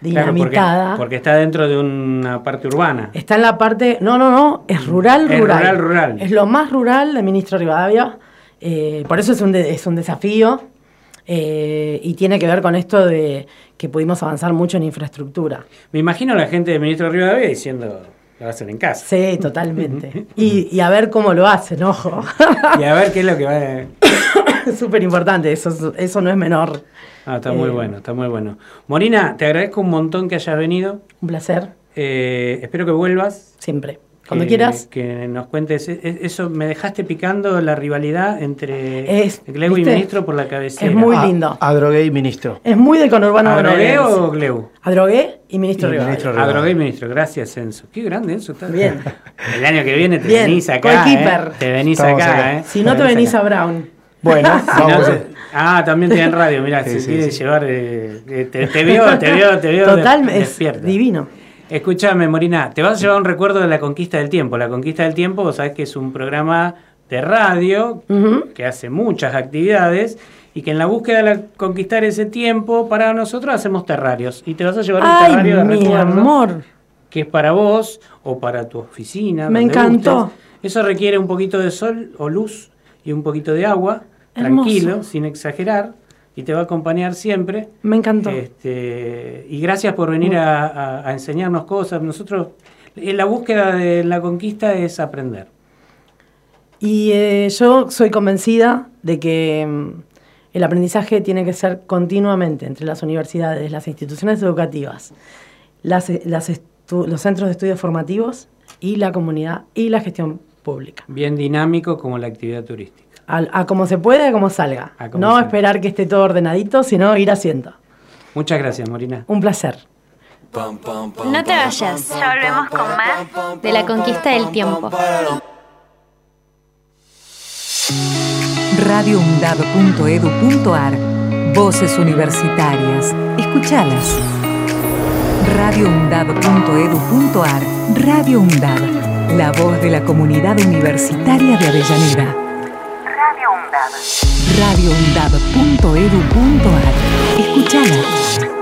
porque, dinamitada. porque está dentro de una parte urbana. Está en la parte. No, no, no, es rural, Es rural. rural, rural. Es lo más rural de Ministro Rivadavia. eh, por eso es un, de- es un desafío. eh, y tiene que ver con esto de que pudimos avanzar mucho en infraestructura. Me imagino a la gente del ministro Rivadavia diciendo, lo hacer en casa. Sí, totalmente. y, y a ver cómo lo hacen, ojo. Y a ver qué es lo que va a... es súper importante, eso, eso no es menor. Ah, está muy Eh, bueno, está muy bueno. Morina, te agradezco un montón que hayas venido. Un placer. Eh, espero que vuelvas. Siempre. Cuando Que- quieras. Que nos cuentes. e- e- Eso, me dejaste picando la rivalidad entre Es, Gleu y. Ministro por la cabecera. Es muy lindo. Adrogué y ministro. Es muy del conurbano ¿Adrogué o Gleu? Adrogué y Ministro Y Rivadavia. Adrogué y Ministro. Gracias, Enzo. Qué grande, Enzo. Está Bien. El año que viene te Bien, venís acá. ¿eh? Te venís acá, acá. ¿eh? Si no te venís a Brown. Bueno, Si no vamos. te- Ah, también tienen radio, mirá, Sí, llevar. eh, eh, te, te vio, te vio, te vio. Total, de- es divino. Escúchame, Morina, te vas a llevar un recuerdo de la conquista del tiempo. La conquista del tiempo, vos sabés que es un programa de radio que hace muchas actividades y que en la búsqueda de la- conquistar ese tiempo, para nosotros hacemos terrarios. Y te vas a llevar un terrario de mi recuerdo amor. que es para vos o para tu oficina. Me encantó. gustes. Eso requiere un poquito de sol o luz y un poquito de agua, Hermoso. tranquilo, sin exagerar, y te va a acompañar siempre. Me encantó. Este, y gracias por venir a, a- a enseñarnos cosas. Nosotros, la búsqueda de la conquista es aprender. Y eh, yo soy convencida de que mm, el aprendizaje tiene que ser continuamente entre las universidades, las instituciones educativas, las, eh, las los centros de estudios formativos y la comunidad y la gestión pública. Bien dinámico como la actividad turística. Al- A, como se puede, a como salga. A como no esperar que esté todo ordenadito, sino ir haciendo. Muchas gracias, Morina. Un placer. No te vayas, ya volvemos con más de la conquista del tiempo. radioundab.edu.ar Voces universitarias. Escuchalas. radioundab.edu.ar Radio UNDAB. La voz de la comunidad universitaria de Avellaneda. Radio UNDAB. radioundab.edu.ar Escuchala.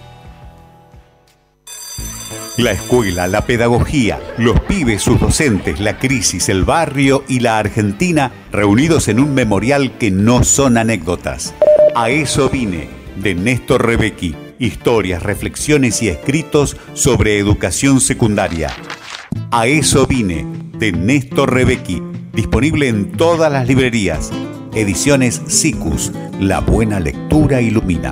La escuela, la pedagogía, los pibes, sus docentes, la crisis, el barrio y la Argentina reunidos en un memorial que no son anécdotas. A eso vine, de Néstor Rebecki. Historias, reflexiones y escritos sobre educación secundaria. A eso vine, de Néstor Rebecki. Disponible en todas las librerías. Ediciones SICUS. La buena lectura ilumina.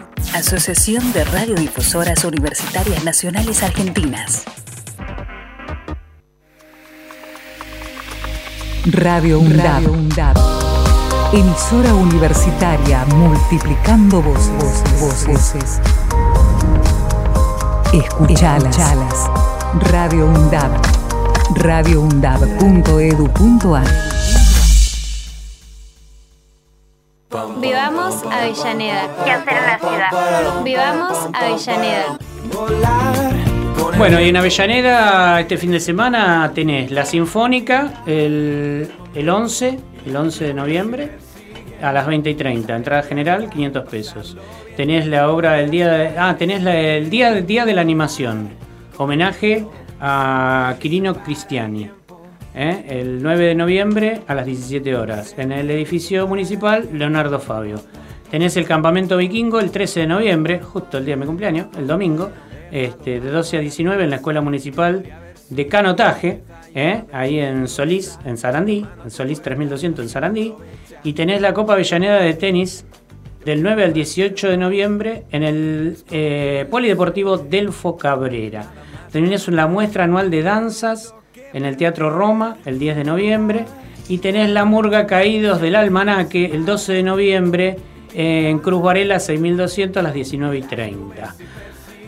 Asociación de Radiodifusoras Universitarias Nacionales Argentinas. Radio UNDAB. Emisora universitaria multiplicando voces. voces. Escuchalas. Radio UNDAB. radioundab.edu.ar Avellaneda. ¿Qué hacer en la ciudad? Vivamos Avellaneda. Bueno, y en Avellaneda este fin de semana tenés la Sinfónica el, el 11, el 11 de noviembre a las 20 y 30, entrada general 500 pesos. Tenés la obra del día de, ah, tenés la- el día, día de la animación, homenaje a Quirino Cristiani. ¿eh? El 9 de noviembre a las 17 horas, en el edificio municipal Leonardo Fabio. Tenés el campamento vikingo el 13 de noviembre, justo el día de mi cumpleaños, el domingo, este, de 12 a 19 en la Escuela Municipal de Canotaje, ¿eh? ahí en Solís, en Sarandí, en Solís 3200 en Sarandí. Y tenés la Copa Avellaneda de Tenis del 9 al 18 de noviembre en el eh, Polideportivo Delfo Cabrera. Tenés la muestra anual de danzas en el Teatro Roma el 10 de noviembre. Y tenés la Murga Caídos del Almanaque el 12 de noviembre en Cruz Varela 6200 a las 19 y 30.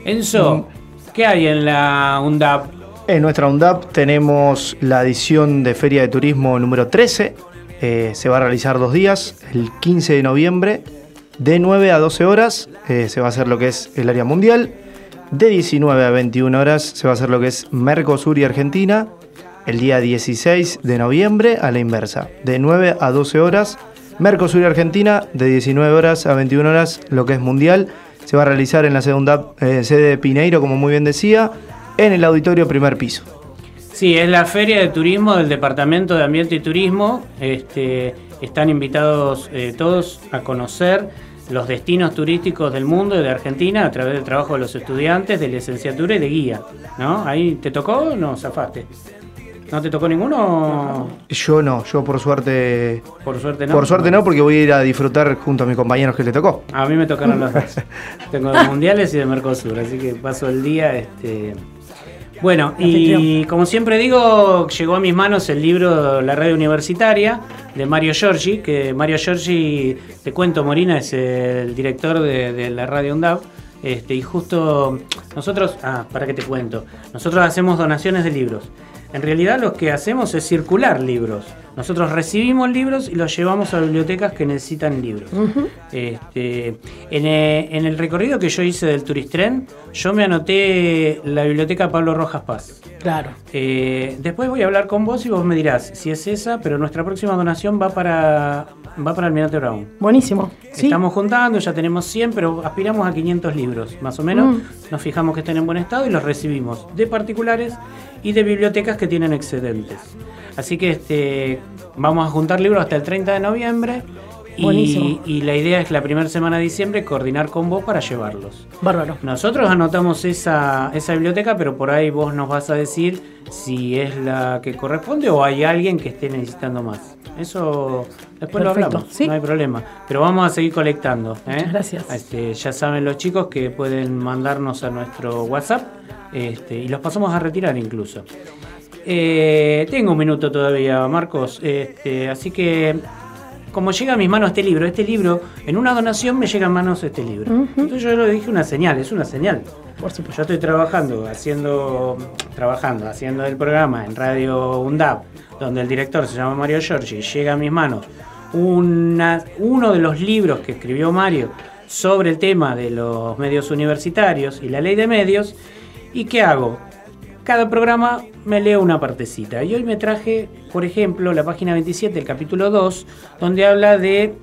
Enzo, ¿qué hay en la UNDAP? En nuestra UNDAP tenemos la edición de Feria de Turismo número 13. Eh, se va a realizar dos días, el 15 de noviembre, de 9 a 12 horas eh, se va a hacer lo que es el área mundial. De 19 a 21 horas se va a hacer lo que es Mercosur y Argentina. El día 16 de noviembre a la inversa. De 9 a 12 horas Mercosur y Argentina. De 19 horas a 21 horas lo que es mundial. Se va a realizar en la segunda eh, sede de Pineiro, como muy bien decía, en el auditorio primer piso. Sí, es la Feria de Turismo del Departamento de Ambiente y Turismo. Este, están invitados eh, todos a conocer los destinos turísticos del mundo y de Argentina a través del trabajo de los estudiantes de licenciatura y de guía. ¿no? ¿Ahí te tocó o no zafaste? ¿No te tocó ninguno? Yo no, yo por suerte. Por suerte no. Por suerte no, porque voy a ir a disfrutar junto a mis compañeros que le tocó. A mí me tocaron los dos. Tengo de mundiales y de Mercosur, así que paso el día. Este... Bueno, y como siempre digo, llegó a mis manos el libro La Radio Universitaria de Mario Giorgi, que Mario Giorgi, te cuento, Morina, es el director de, de la Radio UNDAV. Este, y justo nosotros, ah, para que te cuento, nosotros hacemos donaciones de libros. En realidad lo que hacemos es circular libros. Nosotros recibimos libros y los llevamos a bibliotecas que necesitan libros. Este, en, eh, en el recorrido que yo hice del Turistren, yo me anoté la biblioteca Pablo Rojas Paz. Claro. Eh, después voy a hablar con vos y vos me dirás si es esa, pero nuestra próxima donación va para, va para Almirante Brown. Buenísimo. Sí. Estamos juntando, ya tenemos 100, pero aspiramos a 500 libros, más o menos. Mm. Nos fijamos que estén en buen estado y los recibimos de particulares y de bibliotecas que tienen excedentes. Así que este, vamos a juntar libros hasta el 30 de noviembre. Y, Buenísimo. y la idea es la primera semana de diciembre coordinar con vos para llevarlos. Bárbaro. Nosotros anotamos esa, esa biblioteca, pero por ahí vos nos vas a decir si es la que corresponde o hay alguien que esté necesitando más. Eso después lo hablamos, sí. no hay problema. Pero vamos a seguir colectando. ¿eh? Gracias. Este, ya saben los chicos que pueden mandarnos a nuestro WhatsApp este, y los pasamos a retirar incluso. Eh, tengo un minuto todavía, Marcos. Este, así que, como llega a mis manos este libro, este libro, en una donación me llega a manos este libro. Entonces yo le dije una señal, es una señal. Por supuesto. Yo estoy trabajando, haciendo, trabajando, haciendo el programa en Radio UNDAP, donde el director se llama Mario Giorgi, llega a mis manos una- uno de los libros que escribió Mario sobre el tema de los medios universitarios y la ley de medios. ¿Y qué hago? Cada programa me leo una partecita. Y hoy me traje, por ejemplo, la página 27, el capítulo 2, donde habla de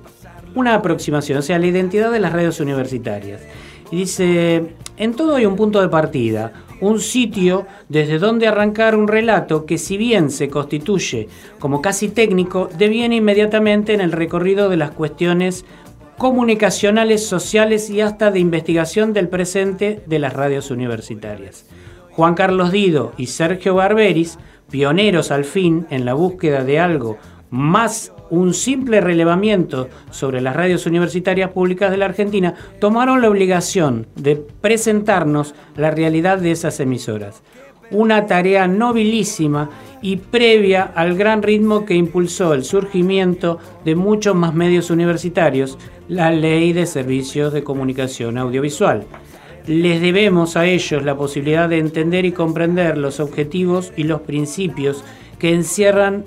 una aproximación, o sea, la identidad de las redes universitarias. Y dice, en todo hay un punto de partida, un sitio desde donde arrancar un relato que si bien se constituye como casi técnico, deviene inmediatamente en el recorrido de las cuestiones comunicacionales, sociales y hasta de investigación del presente de las radios universitarias. Juan Carlos Dido y Sergio Barberis, pioneros al fin en la búsqueda de algo más un simple relevamiento sobre las radios universitarias públicas de la Argentina, tomaron la obligación de presentarnos la realidad de esas emisoras. Una tarea nobilísima y previa al gran ritmo que impulsó el surgimiento de muchos más medios universitarios, la Ley de Servicios de Comunicación Audiovisual. Les debemos a ellos la posibilidad de entender y comprender los objetivos y los principios que encierran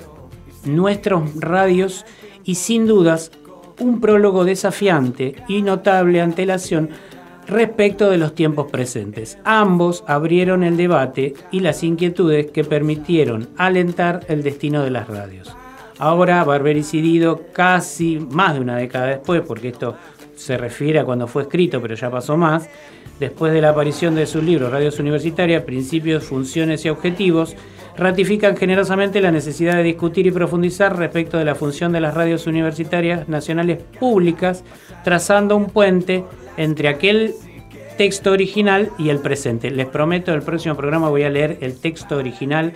nuestros radios y sin dudas un prólogo desafiante y notable antelación respecto de los tiempos presentes. Ambos abrieron el debate y las inquietudes que permitieron alentar el destino de las radios. Ahora Barberis y Dido, casi más de una década después, porque esto se refiere a cuando fue escrito, pero ya pasó más, después de la aparición de sus libros Radios Universitarias, Principios, Funciones y Objetivos, ratifican generosamente la necesidad de discutir y profundizar respecto de la función de las radios universitarias nacionales públicas, trazando un puente entre aquel texto original y el presente. Les prometo, el próximo programa voy a leer el texto original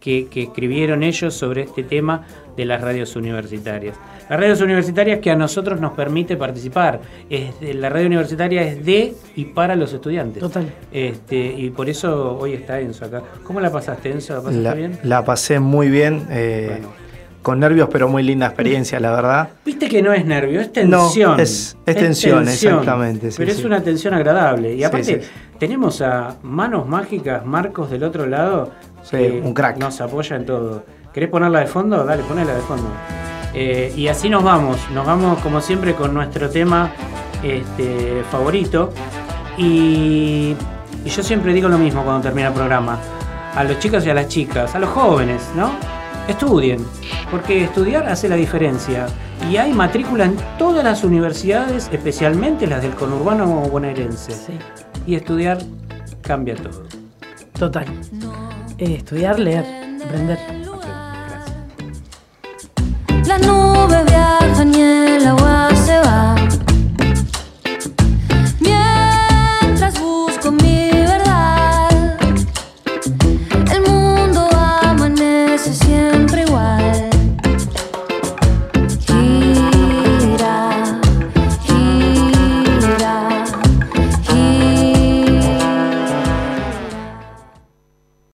que, que escribieron ellos sobre este tema de las radios universitarias. Las radios universitarias que a nosotros nos permite participar. Es de- la radio universitaria es de y para los estudiantes. Total. Este, y por eso hoy está Enzo acá. ¿Cómo la pasaste, Enzo? ¿La pasaste La, bien? la pasé muy bien, eh, con nervios, pero muy linda experiencia, la verdad. Viste que no es nervio, es No, tensión. es- es tensión, exactamente, sí, pero sí. es una tensión agradable. Y Sí, aparte, sí. tenemos a Manos Mágicas, Marcos del otro lado. Sí, que un crack. Nos apoya en todo. ¿Querés ponerla de fondo? Dale, ponela de fondo. Eh, y así nos vamos. Nos vamos, como siempre, con nuestro tema este, favorito. Y, y yo siempre digo lo mismo cuando termina el programa. A los chicos y a las chicas, a los jóvenes, ¿no? Estudien, porque estudiar hace la diferencia. Y hay matrícula en todas las universidades, especialmente las del conurbano bonaerense. Y estudiar cambia todo. Total. Eh, estudiar, leer, aprender.